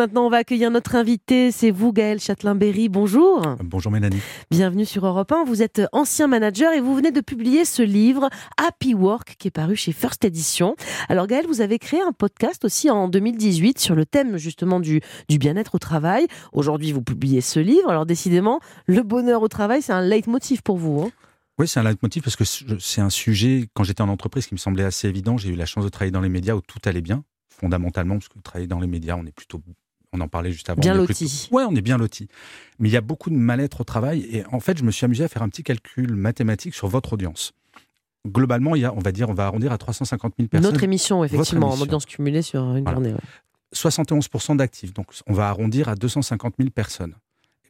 maintenant, on va accueillir notre invité. C'est vous, Gaël Châtelain-Berry. Bonjour. Bonjour, Mélanie. Bienvenue sur Europe 1. Vous êtes ancien manager et vous venez de publier ce livre, Happy Work, qui est paru chez First Edition. Alors, Gaël, vous avez créé un podcast aussi en 2018 sur le thème justement du, du bien-être au travail. Aujourd'hui, vous publiez ce livre. Alors, décidément, le bonheur au travail, c'est un leitmotiv pour vous. Hein oui, c'est un leitmotiv parce que c'est un sujet, quand j'étais en entreprise, qui me semblait assez évident. J'ai eu la chance de travailler dans les médias où tout allait bien, fondamentalement, parce que travailler dans les médias, on est plutôt on en parlait juste avant. Bien loti. Ouais, on est bien loti. Mais il y a beaucoup de mal-être au travail. Et en fait, je me suis amusé à faire un petit calcul mathématique sur votre audience. Globalement, il y a, on va dire, on va arrondir à 350 000 personnes. Notre émission, effectivement, en audience cumulée sur une journée. 71% d'actifs. Donc, on va arrondir à 250 000 personnes.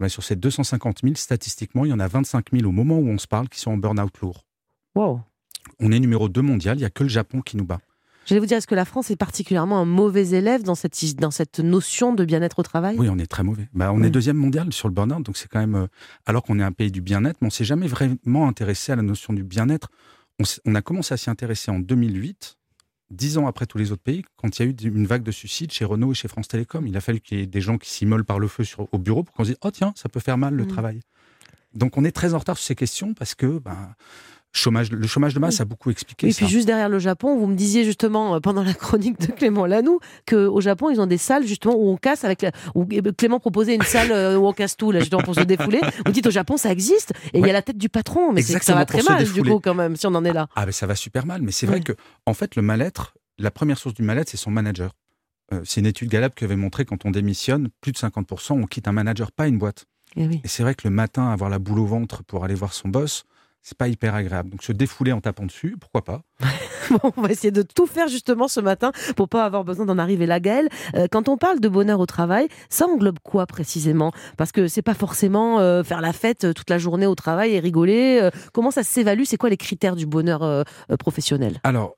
Ben, sur ces 250 000, statistiquement, il y en a 25 000 au moment où on se parle qui sont en burn-out lourd. Wow. On est numéro 2 mondial, il n'y a que le Japon qui nous bat. J'allais vous dire, est-ce que la France est particulièrement un mauvais élève dans cette, dans cette notion de bien-être au travail? Oui, on est très mauvais. Bah, on est deuxième mondial sur le burn-out, donc c'est quand même. Euh, alors qu'on est un pays du bien-être, mais on s'est jamais vraiment intéressé à la notion du bien-être. On, on, a commencé à s'y intéresser en 2008 dix ans après tous les autres pays, quand il y a eu une vague de suicides chez Renault et chez France Télécom, il a fallu qu'il y ait des gens qui s'immolent par le feu sur, au bureau pour qu'on se dise Oh, tiens, ça peut faire mal le mm. travail. Donc, on est très en retard sur ces questions parce que. Ben, Chômage, le chômage de masse a beaucoup expliqué et puis juste derrière le Japon, vous me disiez justement euh, pendant la chronique de Clément Lanoux qu'au Japon, ils ont des salles justement où on casse avec la, où euh, Clément proposait une salle euh, où on casse tout là justement pour se défouler. Vous dites au Japon ça existe et il y a la tête du patron, mais ça va très mal du coup quand même si on en est là. Ah mais ça va super mal, mais c'est vrai que en fait le mal-être, la première source du mal-être, c'est son manager. Euh, c'est une étude Gallup qui avait montré quand on démissionne, plus de 50%, on quitte un manager, pas une boîte. Eh Et, c'est vrai que le matin, avoir la boule au ventre pour aller voir son boss, c'est pas hyper agréable. Donc se défouler en tapant dessus, pourquoi pas On va essayer de tout faire justement ce matin pour pas avoir besoin d'en arriver là, Gaëlle. Euh, quand on parle de bonheur au travail, ça englobe quoi précisément? Parce que c'est pas forcément euh, faire la fête toute la journée au travail et rigoler. comment ça s'évalue? C'est quoi les critères du bonheur professionnel? Alors,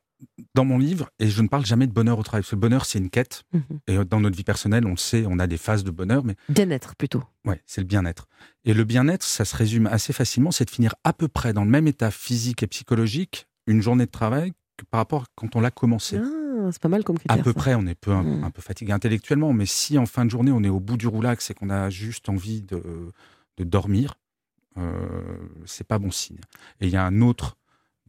dans mon livre, et je ne parle jamais de bonheur au travail, parce que le bonheur, c'est une quête. Mhm. Et dans notre vie personnelle, on le sait, on a des phases de bonheur. mais Bien-être plutôt. Ouais, c'est le bien-être. Et le bien-être, ça se résume assez facilement, c'est de finir à peu près dans le même état physique et psychologique une journée de travail que par rapport à quand on l'a commencé. Ah, c'est pas mal comme critère. À peu près, on est peu, mhm. un, peu fatigué intellectuellement, mais si en fin de journée, on est au bout du roulax et qu'on a juste envie de, de dormir, euh, c'est pas bon signe. Et il y a un autre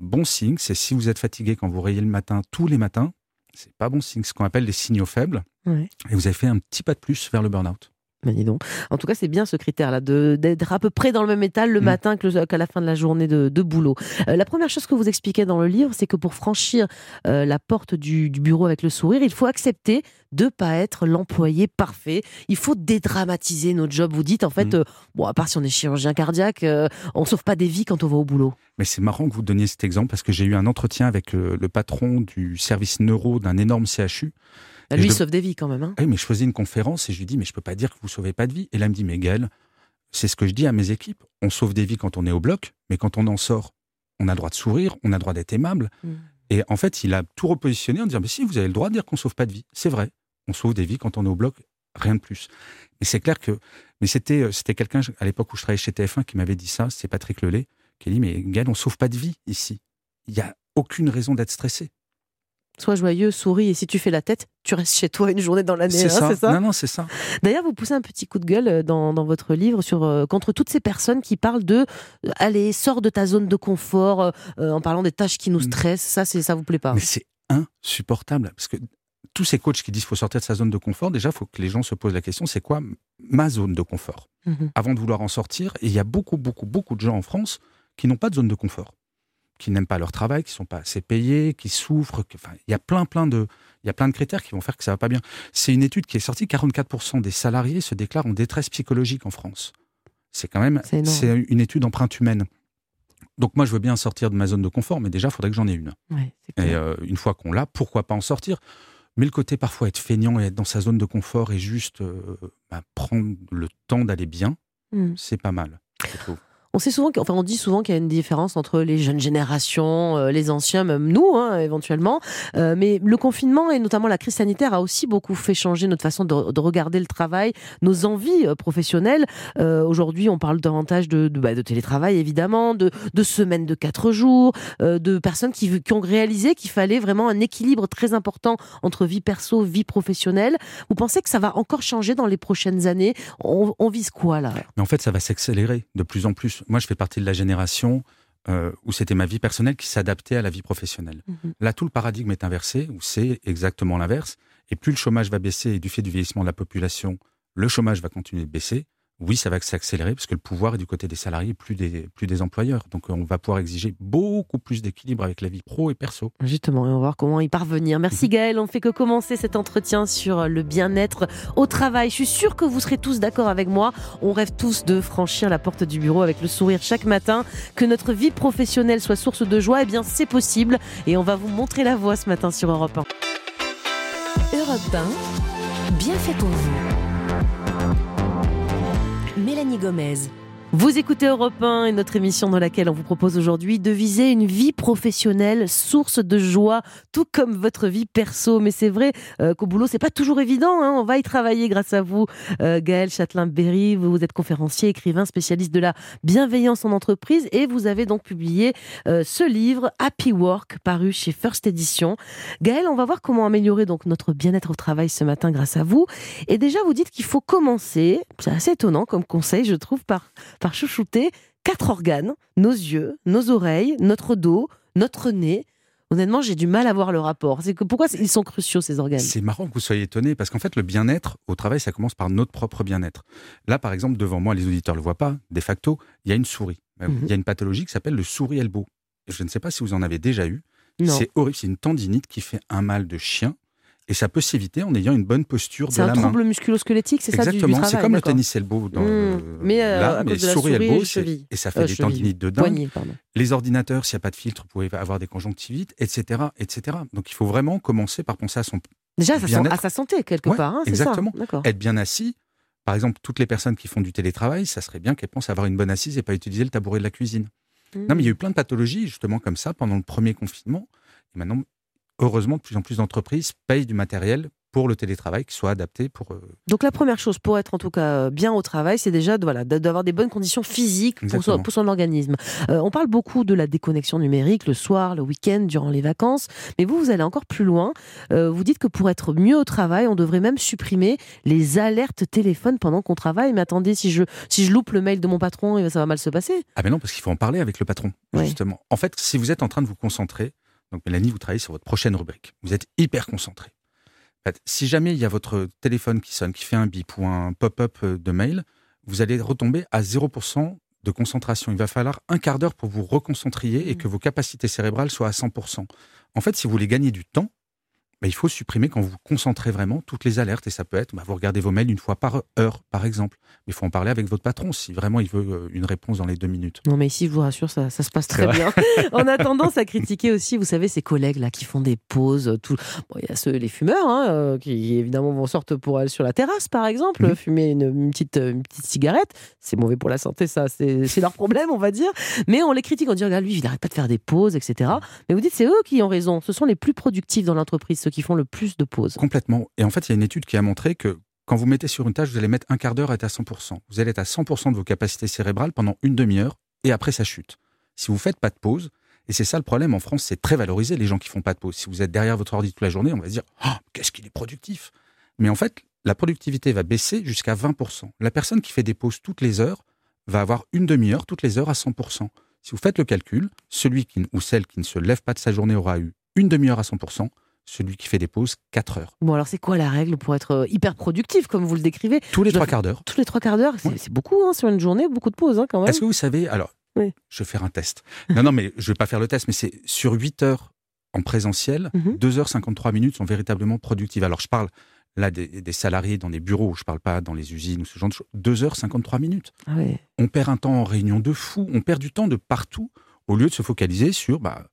bon signe, c'est si vous êtes fatigué quand vous rayez le matin, tous les matins, c'est pas bon signe. Ce qu'on appelle des signaux faibles. Et vous avez fait un petit pas de plus vers le burn-out. Dis donc. En tout cas, c'est bien ce critère-là, d'être à peu près dans le même état le mm. matin qu'à la fin de la journée de, boulot. Euh, la première chose que vous expliquez dans le livre, c'est que pour franchir euh, la porte du, bureau avec le sourire, il faut accepter de pas être l'employé parfait. Il faut dédramatiser notre job. Vous dites, en fait, mm. euh, bon, à part si on est chirurgien cardiaque, on sauve pas des vies quand on va au boulot. Mais c'est marrant que vous donniez cet exemple parce que j'ai eu un entretien avec le patron du service neuro d'un énorme CHU. Bah, lui, il sauve des vies quand même. Hein. Oui, mais je faisais une conférence et je lui dis, mais je peux pas dire que vous sauvez pas de vie. Et là, il me dit, mais Gaël, c'est ce que je dis à mes équipes. On sauve des vies quand on est au bloc, mais quand on en sort, on a le droit de sourire, on a le droit d'être aimable. Mm. Et en fait, il a tout repositionné en disant, mais si, vous avez le droit de dire qu'on sauve pas de vie. C'est vrai. On sauve des vies quand on est au bloc, rien de plus. Mais c'est clair que, mais c'était, euh, c'était quelqu'un à l'époque où je travaillais chez TF1 qui m'avait dit ça. C'est Patrick Lelay qui a dit, mais Gaël, on sauve pas de vie ici. Il n'y a aucune raison d'être stressé. Sois joyeux, souris, et si tu fais la tête, tu restes chez toi une journée dans l'année. C'est hein, ça. Non, non, c'est ça. D'ailleurs, vous poussez un petit coup de gueule euh, dans, dans votre livre sur euh, contre toutes ces personnes qui parlent de euh, allez, sors de ta zone de confort en parlant des tâches qui nous mm. stressent. Ça, c'est ça vous plaît pas Mais c'est insupportable parce que tous ces coachs qui disent qu'il faut sortir de sa zone de confort, déjà, il faut que les gens se posent la question c'est quoi ma zone de confort? Mm-hmm. Avant de vouloir en sortir, et il y a beaucoup, beaucoup, beaucoup de gens en France qui n'ont pas de zone de confort qui n'aiment pas leur travail, qui sont pas assez payés, qui souffrent. enfin, il y a plein, plein de, il y a plein de critères qui vont faire que ça va pas bien. C'est une étude qui est sortie. 44% des salariés se déclarent en détresse psychologique en France. C'est quand même, c'est une étude empreinte humaine. Donc moi, je veux bien sortir de ma zone de confort, mais déjà, il faudrait que j'en ai une. et euh, une fois qu'on l'a, pourquoi pas en sortir? Mais le côté parfois être feignant et être dans sa zone de confort et juste euh, bah, prendre le temps d'aller bien, hmm. c'est pas mal, je trouve. On sait souvent, enfin, on dit souvent qu'il y a une différence entre les jeunes générations, euh, les anciens, même nous, hein, éventuellement. Euh, mais le confinement et notamment la crise sanitaire a aussi beaucoup fait changer notre façon de, regarder le travail, nos envies euh, professionnelles. Aujourd'hui, on parle davantage de, de, bah, de, télétravail, évidemment, de, de semaines de quatre jours, de personnes qui, qui ont réalisé qu'il fallait vraiment un équilibre très important entre vie perso, vie professionnelle. Vous pensez que ça va encore changer dans les prochaines années? On, on vise quoi là? Mais en fait, ça va s'accélérer de plus en plus moi, je fais partie de la génération euh, où c'était ma vie personnelle qui s'adaptait à la vie professionnelle. Mhm. Là, tout le paradigme est inversé, où c'est exactement l'inverse. Et plus le chômage va baisser, et du fait du vieillissement de la population, le chômage va continuer de baisser, oui, ça va s'accélérer parce que le pouvoir est du côté des salariés, plus des, plus des employeurs. Donc on va pouvoir exiger beaucoup plus d'équilibre avec la vie pro et perso. Justement, et on va voir comment y parvenir. Merci mhm. Gaël, on ne fait que commencer cet entretien sur le bien-être au travail. Je suis sûre que vous serez tous d'accord avec moi. On rêve tous de franchir la porte du bureau avec le sourire chaque matin. Que notre vie professionnelle soit source de joie, eh bien c'est possible. Et on va vous montrer la voie ce matin sur Europe 1. Europe 1, bien fait pour vous. Gomez. Vous écoutez Europe 1 et notre émission dans laquelle on vous propose aujourd'hui de viser une vie professionnelle source de joie, tout comme votre vie perso. Mais c'est vrai euh, qu'au boulot, c'est pas toujours évident. Hein. On va y travailler grâce à vous, euh, Gaël Châtelain-Berry. Vous êtes conférencier, écrivain, spécialiste de la bienveillance en entreprise et vous avez donc publié euh, ce livre Happy Work, paru chez First Edition. Gaël, on va voir comment améliorer donc notre bien-être au travail ce matin grâce à vous. Et déjà, vous dites qu'il faut commencer. C'est assez étonnant comme conseil, je trouve, par par chouchouter quatre organes, nos yeux, nos oreilles, notre dos, notre nez. Honnêtement, j'ai du mal à voir le rapport. C'est que pourquoi ils sont cruciaux ces organes? C'est marrant que vous soyez étonné parce qu'en fait, le bien-être au travail, ça commence par notre propre bien-être. Là, par exemple, devant moi, les auditeurs le voient pas. De facto, il y a une souris. Mhm. Il y a une pathologie qui s'appelle le souris elbow. Je ne sais pas si vous en avez déjà eu. C'est horrible. C'est une tendinite qui fait un mal de chien. Et ça peut s'éviter en ayant une bonne posture de la main. C'est un trouble musculo-squelettique, c'est ça Exactement, c'est comme le tennis elbow. Dans mmh. mais euh, là, à mais souris, elbow, et ça fait des tendinites de dingue. les ordinateurs, s'il n'y a pas de filtre, vous pouvez avoir des conjonctivites, etc., etc. Donc il faut vraiment commencer par penser à son Déjà, à sa santé, quelque part. Hein, exactement. Être bien assis. Par exemple, toutes les personnes qui font du télétravail, ça serait bien qu'elles pensent avoir une bonne assise et pas utiliser le tabouret de la cuisine. Non, mais il y a eu plein de pathologies, justement, comme ça, pendant le premier confinement. Et maintenant, heureusement, de plus en plus d'entreprises payent du matériel pour le télétravail qui soit adapté pour. Euh, Donc la première chose pour être en tout cas bien au travail, c'est déjà voilà, d'avoir des bonnes conditions physiques pour son, pour son, organisme. Euh, on parle beaucoup de la déconnexion numérique le soir, le week-end, durant les vacances, mais vous, vous allez encore plus loin. Euh, vous dites que pour être mieux au travail, on devrait même supprimer les alertes téléphone pendant qu'on travaille. Mais attendez, si je, si je loupe le mail de mon patron, ça va mal se passer. Ah mais non, parce qu'il faut en parler avec le patron, justement. En fait, si vous êtes en train de vous concentrer, donc Mélanie, vous travaillez sur votre prochaine rubrique. Vous êtes hyper concentré. si jamais il y a votre téléphone qui sonne, qui fait un bip ou un pop-up euh, de mail, vous allez retomber à 0% de concentration. Il va falloir un quart d'heure pour vous reconcentrier et mmh. que vos capacités cérébrales soient à 100%. En fait, si vous voulez gagner du temps, bah, il faut supprimer quand vous concentrez vraiment toutes les alertes. Et ça peut être, bah, vous regardez vos mails une fois par heure, par exemple. Mais il faut en parler avec votre patron si vraiment il veut euh, une réponse dans les deux minutes. Non, mais ici, je vous rassure, ça, ça se passe très bien. On a tendance à critiquer aussi, vous savez, ces collègues là qui font des pauses. Tout... Bon, il y a ceux, les fumeurs, hein, euh, qui évidemment vont sortir pour aller sur la terrasse, par exemple, mhm. fumer une, petite, une petite cigarette. C'est mauvais pour la santé, ça, c'est leur problème, on va dire. Mais on les critique, on dit, regarde, lui, il n'arrête pas de faire des pauses, etc. Mais vous dites, c'est eux qui ont raison. Ce sont les plus productifs dans l'entreprise, qui font le plus de pauses. Complètement. Et en fait, il y a une étude qui a montré que quand vous mettez sur une tâche, vous allez mettre un quart d'heure à être à 100%. Vous allez être à 100% de vos capacités cérébrales pendant une demi-heure et après ça chute. Si vous faites pas de pause, et c'est ça le problème en France, c'est très valorisé les gens qui font pas de pause. Si vous êtes derrière votre ordi toute la journée, on va se dire oh, qu'est-ce qu'il est productif. Mais en fait, la productivité va baisser jusqu'à 20%. La personne qui fait des pauses toutes les heures va avoir une demi-heure toutes les heures à 100%. Si vous faites le calcul, celui qui, ou celle qui ne se lève pas de sa journée aura eu une demi-heure à 100%, celui qui fait des pauses 4 heures. Bon, alors c'est quoi la règle pour être euh, hyper productif, comme vous le décrivez? Tous les trois quarts d'heure. Tous les trois quarts d'heure, c'est beaucoup hein, sur une journée, beaucoup de pauses hein, quand même. Est-ce que vous savez, alors, je vais faire un test. non, non, mais je vais pas faire le test, mais c'est sur 8 heures en présentiel, 2h53 mhm. minutes sont véritablement productives. Alors je parle là des, salariés dans des bureaux, je parle pas dans les usines ou ce genre de choses. 2h53 minutes. Ah on perd un temps en réunion de fou, on perd du temps de partout au lieu de se focaliser sur... Bah,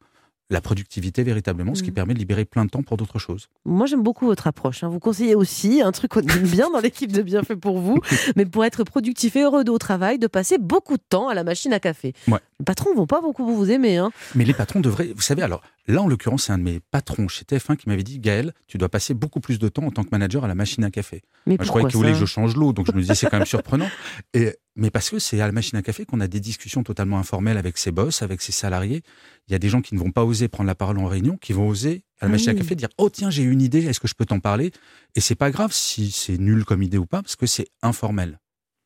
la productivité véritablement, ce qui mmh. permet de libérer plein de temps pour d'autres choses. Moi, j'aime beaucoup votre approche. Hein. Vous conseillez aussi un truc qu'on aime bien dans l'équipe de Bienfait pour vous, mais pour être productif et heureux au travail, de passer beaucoup de temps à la machine à café. Les patrons vont pas beaucoup vous aimer. Hein. Mais les patrons devraient, vous savez, alors là, en l'occurrence, c'est un de mes patrons chez TF1 qui m'avait dit Gaël, tu dois passer beaucoup plus de temps en tant que manager à la machine à café. Mais je croyais qu'il voulait que je change l'eau, donc je me disais c'est quand même surprenant. Et, mais parce que c'est à la machine à café qu'on a des discussions totalement informelles avec ses boss, avec ses salariés. Il y a des gens qui ne vont pas oser prendre la parole en réunion, qui vont oser à la ah machine à café dire oh tiens j'ai une idée, est-ce que je peux t'en parler? Et c'est pas grave si c'est nul comme idée ou pas, parce que c'est informel.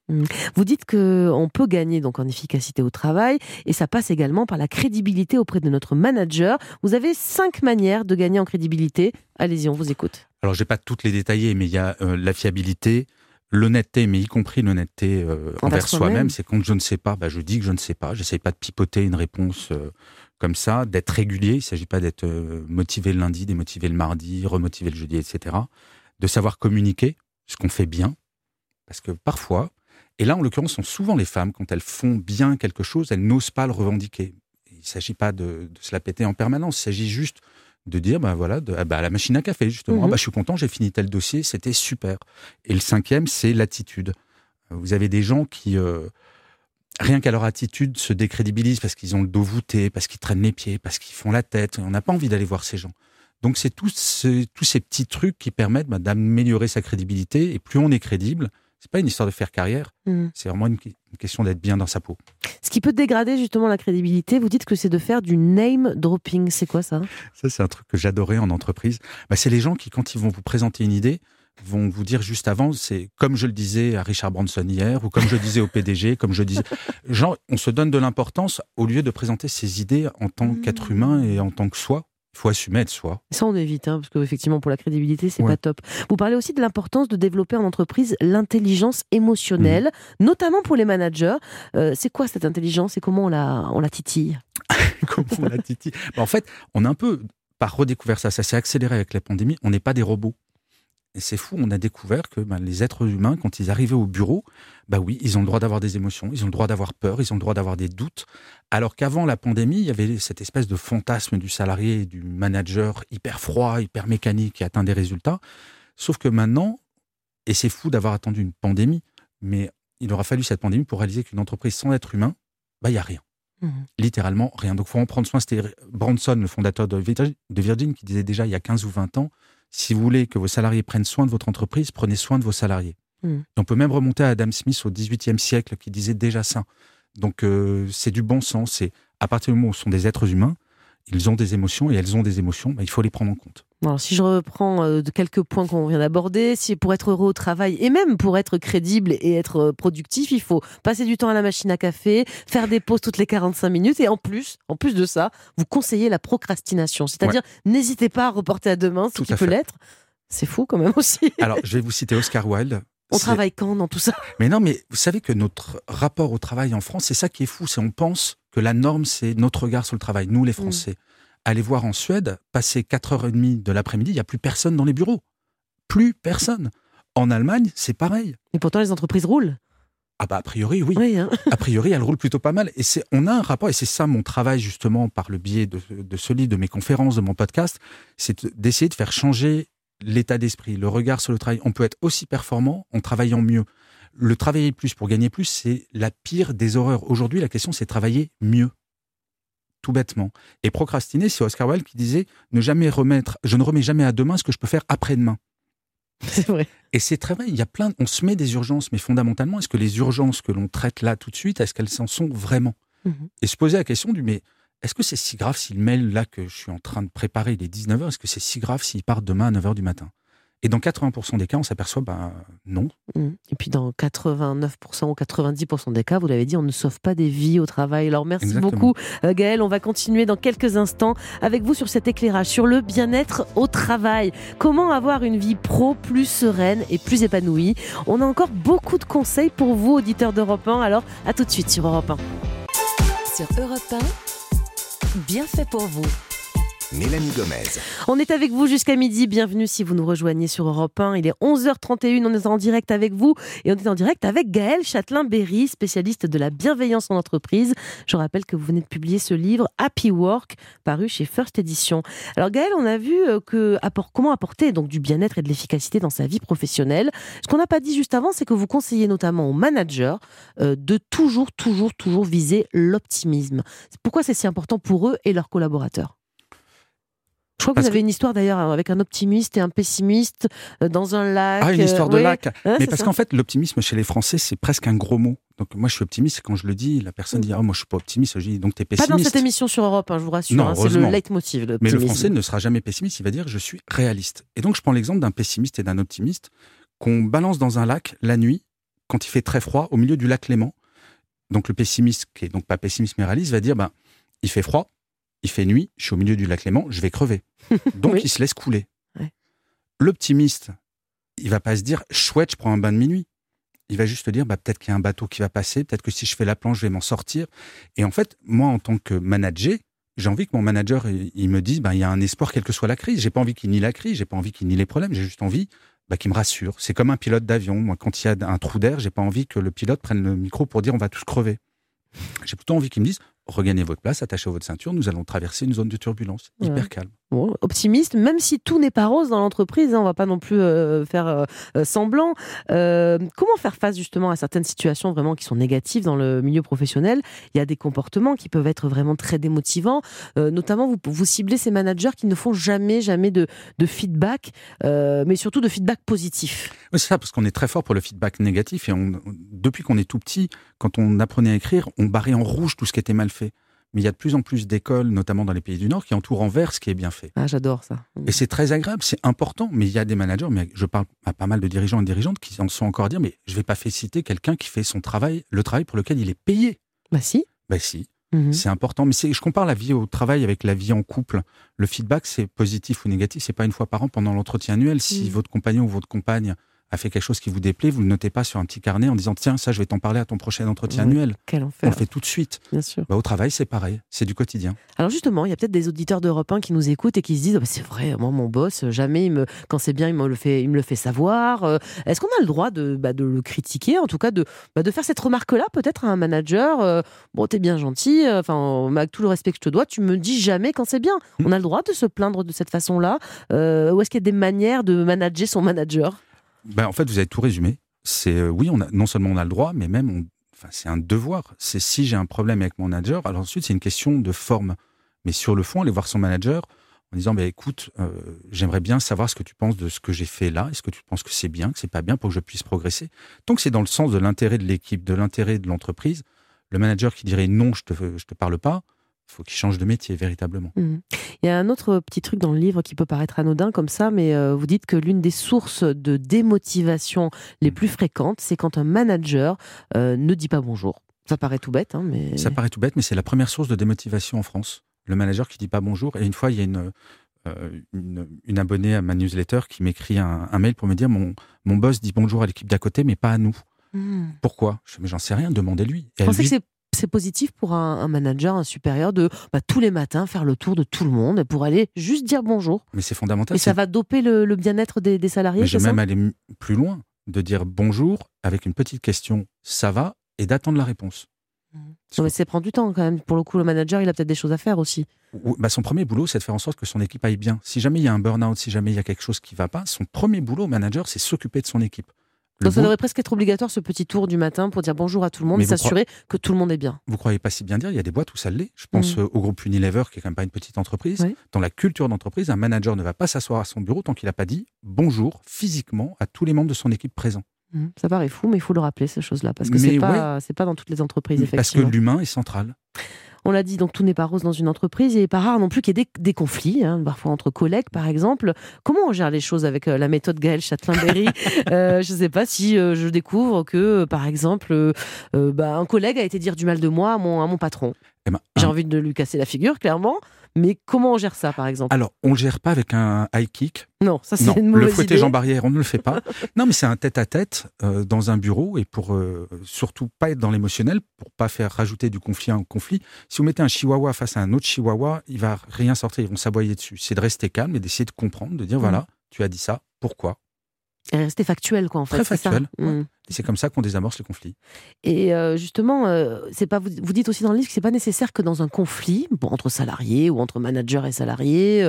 Mmh. Vous dites qu'on peut gagner donc en efficacité au travail et ça passe également par la crédibilité auprès de notre manager. Vous avez cinq manières de gagner en crédibilité. Allez-y, on vous écoute. Alors, je vais pas toutes les détailler, mais il y a euh, la fiabilité, l'honnêteté, mais y compris l'honnêteté euh, envers, soi-même. c'est quand je ne sais pas, bah, je dis que je ne sais pas. J'essaye pas de pipoter une réponse euh, comme ça, d'être régulier. Il ne s'agit pas d'être motivé le lundi, démotivé le mardi, remotivé le jeudi, etc. De savoir communiquer ce qu'on fait bien. Parce que parfois, et là, en l'occurrence, sont souvent les femmes, quand elles font bien quelque chose, elles n'osent pas le revendiquer. Il ne s'agit pas de, se la péter en permanence, il s'agit juste de dire, ben voilà, de, ah bah, la machine à café, justement, mhm. ah bah, je suis content, j'ai fini tel dossier, c'était super. Et le cinquième, c'est l'attitude. Vous avez des gens qui, euh, rien qu'à leur attitude, se décrédibilisent parce qu'ils ont le dos voûté, parce qu'ils traînent les pieds, parce qu'ils font la tête. On n'a pas envie d'aller voir ces gens. Donc c'est tous, ces, tous ces petits trucs qui permettent d'améliorer sa crédibilité. Et plus on est crédible, c'est pas une histoire de faire carrière, mmh. c'est vraiment une, question d'être bien dans sa peau. Ce qui peut dégrader justement la crédibilité, vous dites que c'est de faire du name dropping. C'est quoi ça? Ça, c'est un truc que j'adorais en entreprise. Bah, c'est les gens qui, quand ils vont vous présenter une idée, vont vous dire juste avant, c'est comme je le disais à Richard Branson hier, ou comme je disais au PDG, comme je disais. Genre, on se donne de l'importance au lieu de présenter ses idées en tant qu'être mmh. humain et en tant que soi. Il faut assumer être soi. Ça, on évite, hein, parce qu'effectivement, pour la crédibilité, c'est pas top. Vous parlez aussi de l'importance de développer en entreprise l'intelligence émotionnelle, mmh. notamment pour les managers. Euh, c'est quoi cette intelligence et comment on la, on la titille? Comment on la titille? Bah, En fait, on a un peu, par redécouvert ça, ça s'est accéléré avec la pandémie, on n'est pas des robots. Et c'est fou, on a découvert que ben, les êtres humains, quand ils arrivaient au bureau, bah oui, ils ont le droit d'avoir des émotions, ils ont le droit d'avoir peur, ils ont le droit d'avoir des doutes. Alors qu'avant la pandémie, il y avait cette espèce de fantasme du salarié, du manager hyper froid, hyper mécanique qui atteint des résultats. Sauf que maintenant, et c'est fou d'avoir attendu une pandémie, mais il aura fallu cette pandémie pour réaliser qu'une entreprise sans être humain, bah il y a rien. Mmh. Littéralement rien. Donc, il faut en prendre soin. C'était Branson, le fondateur de Virgin, qui disait déjà il y a 15 ou 20 ans si vous voulez que vos salariés prennent soin de votre entreprise, prenez soin de vos salariés. Hmm. on peut même remonter à Adam Smith au XVIIIe siècle qui disait déjà ça. Donc euh, c'est du bon sens. C'est à partir du moment où ce sont des êtres humains, ils ont des émotions et elles ont des émotions, bah, il faut les prendre en compte si je reprends euh, quelques points qu'on vient d'aborder, si pour être heureux au travail et même pour être crédible et être euh, productif, il faut passer du temps à la machine à café, faire des pauses toutes les 45 minutes et en plus, en plus de ça, vous conseillez la procrastination, c'est-à-dire n'hésitez pas à reporter à demain ce qui peut l'être. C'est fou quand même aussi. Alors, je vais vous citer Oscar Wilde. On travaille quand dans tout ça? Mais non, mais vous savez que notre rapport au travail en France, c'est ça qui est fou, c'est on pense que la norme, c'est notre regard sur le travail, nous les mm. Français allez voir en Suède, passer 4h30 de l'après-midi, il n'y a plus personne dans les bureaux. Plus personne. En Allemagne, c'est pareil. Et pourtant, les entreprises roulent. Ah bah a priori oui. Hein. a priori elles roulent plutôt pas mal et c'est on a un rapport et c'est ça mon travail justement par le biais de, de ce livre, de mes conférences, de mon podcast, c'est d'essayer de faire changer l'état d'esprit, le regard sur le travail. On peut être aussi performant en travaillant mieux. Le travailler plus pour gagner plus, c'est la pire des horreurs. Aujourd'hui, la question c'est travailler mieux tout bêtement. Et procrastiner, c'est Oscar Wilde qui disait ne jamais remettre, je ne remets jamais à demain ce que je peux faire après-demain. C'est vrai. Et c'est très vrai. Il y a plein, on se met des urgences, mais fondamentalement, est-ce que les urgences que l'on traite là tout de suite, est-ce qu'elles s'en sont vraiment mhm. Et se poser la question du mais est-ce que c'est si grave si le mail là que je suis en train de préparer, il est 19h, est-ce que c'est si grave s'il part demain à 9h du matin? Et dans 80% des cas, on s'aperçoit, ben non. Mmh. Et puis dans 89% ou 90% des cas, vous l'avez dit, on ne sauve pas des vies au travail. Alors merci beaucoup euh, Gaël. On va continuer dans quelques instants avec vous sur cet éclairage, sur le bien-être au travail. Comment avoir une vie pro plus sereine et plus épanouie? On a encore beaucoup de conseils pour vous, auditeurs d'Europe 1. Alors à tout de suite sur Europe 1. Sur Europe 1, bien fait pour vous. Mélanie Gomez. On est avec vous jusqu'à midi. Bienvenue si vous nous rejoignez sur Europe 1. Il est 11h31. On est en direct avec vous et on est en direct avec Gaël Châtelain-Berry, spécialiste de la bienveillance en entreprise. Je rappelle que vous venez de publier ce livre Happy Work, paru chez First Edition. Alors Gaël, on a vu euh, que comment apporter donc du bien-être et de l'efficacité dans sa vie professionnelle. Ce qu'on n'a pas dit juste avant, c'est que vous conseillez notamment aux managers euh, de toujours, toujours, toujours viser l'optimisme. Pourquoi c'est si important pour eux et leurs collaborateurs? Je crois que vous avez une histoire d'ailleurs avec un optimiste et un pessimiste euh, dans un lac. Ah, une histoire de lac. Mais parce qu'en fait, l'optimisme chez les Français, c'est presque un gros mot. Donc moi, je suis optimiste. Quand je le dis, la personne mm. dit ah moi je suis pas optimiste. Je dis donc es pessimiste. Pas dans cette émission sur Europe, hein, je vous rassure. Hein, c'est le leitmotiv. Mais le Français ne sera jamais pessimiste. Il va dire je suis réaliste. Et donc je prends l'exemple d'un pessimiste et d'un optimiste qu'on balance dans un lac la nuit quand il fait très froid au milieu du lac Léman. Donc le pessimiste, qui est donc pas pessimiste mais réaliste, va dire ben il fait froid, il fait nuit, je suis au milieu du lac Léman, je vais crever. Donc il se laisse couler. L'optimiste, il va pas se dire chouette, je prends un bain de minuit. Il va juste dire bah, peut-être qu'il y a un bateau qui va passer, peut-être que si je fais la planche, je vais m'en sortir. Et en fait, moi, en tant que manager, j'ai envie que mon manager il me dise bah, il y a un espoir quelle que soit la crise. J'ai pas envie qu'il nie la crise, j'ai pas envie qu'il nie les problèmes, j'ai juste envie bah, qu'il me rassure. C'est comme un pilote d'avion. Moi, quand il y a un trou d'air, j'ai pas envie que le pilote prenne le micro pour dire on va tous crever. J'ai plutôt envie qu'il me dise regagnez votre place, attachez votre ceinture, nous allons traverser une zone de turbulence. Hyper calme optimiste, même si tout n'est pas rose dans l'entreprise, hein, on va pas non plus euh, faire euh, euh, semblant. comment faire face justement à certaines situations vraiment qui sont négatives dans le milieu professionnel? Il y a des comportements qui peuvent être vraiment très démotivants, notamment vous, ciblez ces managers qui ne font jamais, jamais de, feedback, mais surtout de feedback positif. C'est ça, parce qu'on est très fort pour le feedback négatif et depuis qu'on est tout petit, quand on apprenait à écrire, on barrait en rouge tout ce qui était mal fait mais il y a de plus en plus d'écoles, notamment dans les pays du Nord, qui entourent envers ce qui est bien fait. Ah, j'adore ça. Et c'est très agréable, c'est important, mais il y a des managers, mais je parle à pas mal de dirigeants et dirigeantes qui en sont encore à dire, mais je vais pas féliciter quelqu'un qui fait son travail, le travail pour lequel il est payé. Bah si. Bah si. Mhm. C'est important, mais je compare la vie au travail avec la vie en couple. Le feedback, c'est positif ou négatif, c'est pas une fois par an pendant l'entretien annuel. Si mhm. votre compagnon ou votre compagne a fait quelque chose qui vous déplaît, vous le notez pas sur un petit carnet en disant tiens ça je vais t'en parler à ton prochain entretien annuel. Quel enfer. On le fait tout de suite. Bien sûr. Bah, au travail c'est pareil, c'est du quotidien. Alors justement, il y a peut-être des auditeurs d'Europe 1 qui nous écoutent et qui se disent bah, c'est vrai, moi mon boss jamais il me quand c'est bien il me le fait il me le fait savoir. Euh, est-ce qu'on a le droit de, bah, de le critiquer, en tout cas de bah, de faire cette remarque là peut-être à un manager euh, bon t'es bien gentil, euh, enfin avec tout le respect que je te dois, tu me dis jamais quand c'est bien. Hmm. On a le droit de se plaindre de cette façon là. ou est-ce qu'il y a des manières de manager son manager? Ben, En fait, vous avez tout résumé. C'est euh, oui, on a, non seulement on a le droit, mais même c'est un devoir. C'est si j'ai un problème avec mon manager, alors ensuite c'est une question de forme. Mais sur le fond, aller voir son manager en disant ben, écoute, euh, j'aimerais bien savoir ce que tu penses de ce que j'ai fait là. Est-ce que tu penses que c'est bien, que c'est pas bien pour que je puisse progresser? Tant que c'est dans le sens de l'intérêt de l'équipe, de l'intérêt de l'entreprise, le manager qui dirait non, je te, je te parle pas, faut qu'il change de métier véritablement. Mmh. Il y a un autre petit truc dans le livre qui peut paraître anodin comme ça, mais euh, vous dites que l'une des sources de démotivation les mmh. plus fréquentes, c'est quand un manager euh, ne dit pas bonjour. Ça paraît tout bête, hein, mais ça paraît tout bête, mais c'est la première source de démotivation en France. Le manager qui dit pas bonjour. Et une fois, il y a une euh, une, abonnée à ma newsletter qui m'écrit un, mail pour me dire mon mon boss dit bonjour à l'équipe d'à côté, mais pas à nous. Mmh. Pourquoi? J'en sais rien. Demandez-lui. Je pensais que c'est c'est positif pour un, manager, un supérieur, de bah, tous les matins faire le tour de tout le monde pour aller juste dire bonjour. Mais c'est fondamental. Et ça va doper le, bien-être des, salariés. Mais je vais même aller plus loin, de dire bonjour avec une petite question, ça va, et d'attendre la réponse. Mmh. mais ça prend du temps quand même. Pour le coup, le manager, il a peut-être des choses à faire aussi. Bah son premier boulot, c'est de faire en sorte que son équipe aille bien. Si jamais il y a un burn-out, si jamais il y a quelque chose qui ne va pas, son premier boulot, manager, c'est s'occuper de son équipe. Donc ça devrait presque être obligatoire ce petit tour du matin pour dire bonjour à tout le monde et s'assurer que tout le monde est bien. Vous croyez pas si bien dire, il y a des boîtes où ça l'est. Je pense mm. euh, au groupe Unilever qui est quand même pas une petite entreprise. Dans la culture d'entreprise, un manager ne va pas s'asseoir à son bureau tant qu'il n'a pas dit bonjour physiquement à tous les membres de son équipe présents. Mm. Ça paraît fou, mais il faut le rappeler ces choses-là parce que c'est pas c'est pas dans toutes les entreprises effectivement. Parce que l'humain est central. On l'a dit, donc tout n'est pas rose dans une entreprise. Il n'est pas rare non plus qu'il y ait des, conflits, hein, parfois entre collègues, par exemple. Comment on gère les choses avec euh, la méthode Gaël Châtelain-Berry? Euh, Je ne sais pas si euh, je découvre que, par exemple, bah, un collègue a été dire du mal de moi à mon, à mon patron. Eh ben, J'ai envie de lui casser la figure, clairement. Mais comment on gère ça, par exemple? Alors, on ne gère pas avec un high kick. Non, ça c'est une mauvaise Le fouetter. Jean Barrière, on ne le fait pas. non, mais c'est un tête-à-tête euh, dans un bureau et pour euh, surtout pas être dans l'émotionnel, pour pas faire rajouter du conflit un conflit. Si vous mettez un chihuahua face à un autre chihuahua, il va rien sortir, ils vont s'aboyer dessus. C'est de rester calme et d'essayer de comprendre, de dire Mm. voilà, tu as dit ça, pourquoi? Et rester factuel, quoi, en fait. Très c'est ça factuel, ouais. Mm. Et c'est comme ça qu'on désamorce le conflit. Et euh, justement, euh, c'est pas vous, vous dites aussi dans le livre que c'est pas nécessaire que dans un conflit bon, entre salariés ou entre manager et salariés,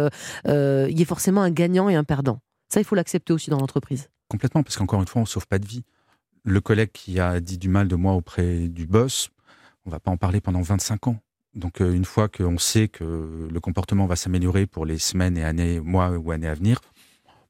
euh, il y ait forcément un gagnant et un perdant. Ça, il faut l'accepter aussi dans l'entreprise. Complètement, parce qu'encore une fois, on sauve pas de vie. Le collègue qui a dit du mal de moi auprès du boss, on va pas en parler pendant 25 ans. Donc une fois qu'on sait que le comportement va s'améliorer pour les semaines et années, mois ou années à venir,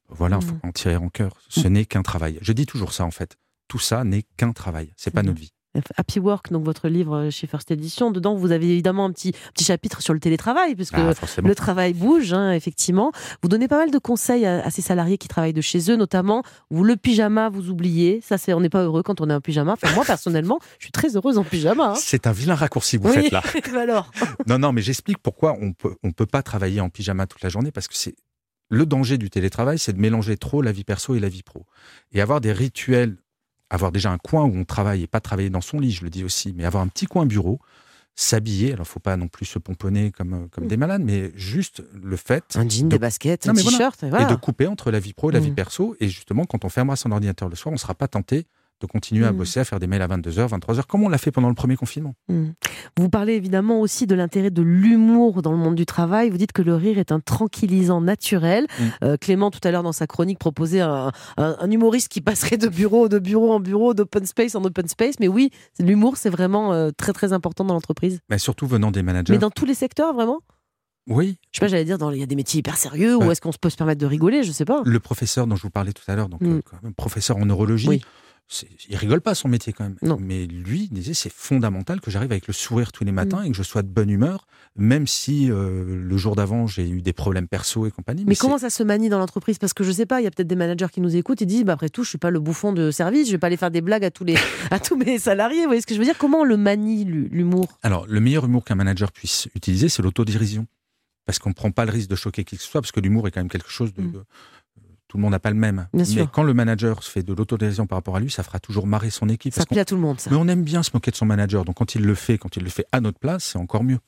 voilà, il faut Mhm. en tirer en cœur. Ce n'est qu'un travail. Je dis toujours ça en fait. Tout ça n'est qu'un travail. C'est pas notre vie. Happy Work, donc votre livre chez First Edition, dedans vous avez évidemment un petit, petit chapitre sur le télétravail, puisque Ah, le travail bouge, hein, effectivement. Vous donnez pas mal de conseils à, à ces salariés qui travaillent de chez eux, notamment vous le pyjama, vous oubliez. Ça, c'est on n'est pas heureux quand on est en pyjama. Enfin, moi personnellement, je suis très heureuse en pyjama. hein. C'est un vilain raccourci que vous Oui. faites là. Alors, Non, non, mais j'explique pourquoi on peut, on peut pas travailler en pyjama toute la journée parce que c'est le danger du télétravail, c'est de mélanger trop la vie perso et la vie pro. Et avoir des rituels, avoir déjà un coin où on travaille et pas travailler dans son lit, je le dis aussi, mais avoir un petit coin bureau, s'habiller. Alors, faut pas non plus se pomponner comme, euh, comme Mm. des malades, mais juste le fait un jean, de- des baskets, Non, un voilà. t-shirt, et voilà. et de couper entre la vie pro et la vie Mm. perso. Et justement, quand on fermera son ordinateur le soir, on sera pas tenté de continuer à Mm. bosser, à faire des mails à 22h, 23h, comme on l'a fait pendant le premier confinement. Hmm. Vous parlez évidemment aussi de l'intérêt de l'humour dans le monde du travail. Vous dites que le rire est un tranquillisant naturel. Mm. Euh, Clément, tout à l'heure, dans sa chronique, proposait un, un- un humoriste qui passerait de bureau, de bureau en bureau, d'open space en open space. Mais oui, l'humour, c'est vraiment euh, très très important dans l'entreprise. Mais surtout venant des managers. Mais dans tous les secteurs, vraiment? Oui, Je sais pas, j'allais dire, dans- il y a des métiers hyper sérieux, ou est-ce qu'on se peut se permettre de rigoler? Je sais pas. le professeur dont je vous parlais tout à l'heure, donc Mm. euh, professeur en neurologie, Oui. Il rigole pas à son métier quand même. Non. Mais lui il disait c'est fondamental que j'arrive avec le sourire tous les Mm. matins et que je sois de bonne humeur, même si euh, le jour d'avant j'ai eu des problèmes perso et compagnie. Mais comment ça se manie dans l'entreprise? Parce que je sais pas, il y a peut-être des managers qui nous écoutent et disent bah, après tout, je suis pas le bouffon de service, je vais pas aller faire des blagues à tous, les, à tous mes salariés. Vous voyez ce que je veux dire? Comment on le manie, l'hu- l'humour? Alors, le meilleur humour qu'un manager puisse utiliser, c'est l'autodérision. Parce qu'on ne prend pas le risque de choquer qui que ce soit, parce que l'humour est quand même quelque chose de. Mm. Tout le monde n'a pas le même. Bien Mais sûr. quand le manager se fait de l'autodérision par rapport à lui, ça fera toujours marrer son équipe. Ça plaît à tout le monde, ça. Mais on aime bien se moquer de son manager. Donc quand il le fait, quand il le fait à notre place, c'est encore mieux.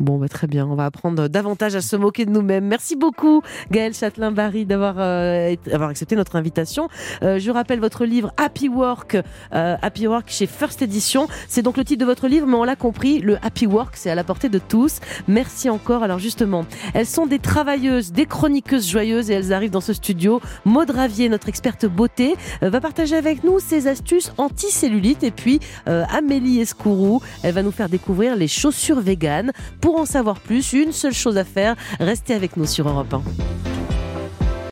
Bon, bah, très bien. On va apprendre davantage à se moquer de nous-mêmes. Merci beaucoup, Gaël Châtelain-Barry, d'avoir euh, accepté notre invitation. Euh, je rappelle votre livre Happy Work, euh, Happy Work chez First Edition. C'est donc le titre de votre livre, mais on l'a compris, le Happy Work, c'est à la portée de tous. Merci encore. Alors justement, elles sont des travailleuses, des chroniqueuses joyeuses et elles arrivent dans ce studio. Maud Ravier, notre experte beauté, euh, va partager avec nous ses astuces anti-cellulite. Et puis euh, Amélie Escourou, elle va nous faire découvrir les chaussures véganes. Pour en savoir plus, une seule chose à faire, restez avec nous sur Europe 1.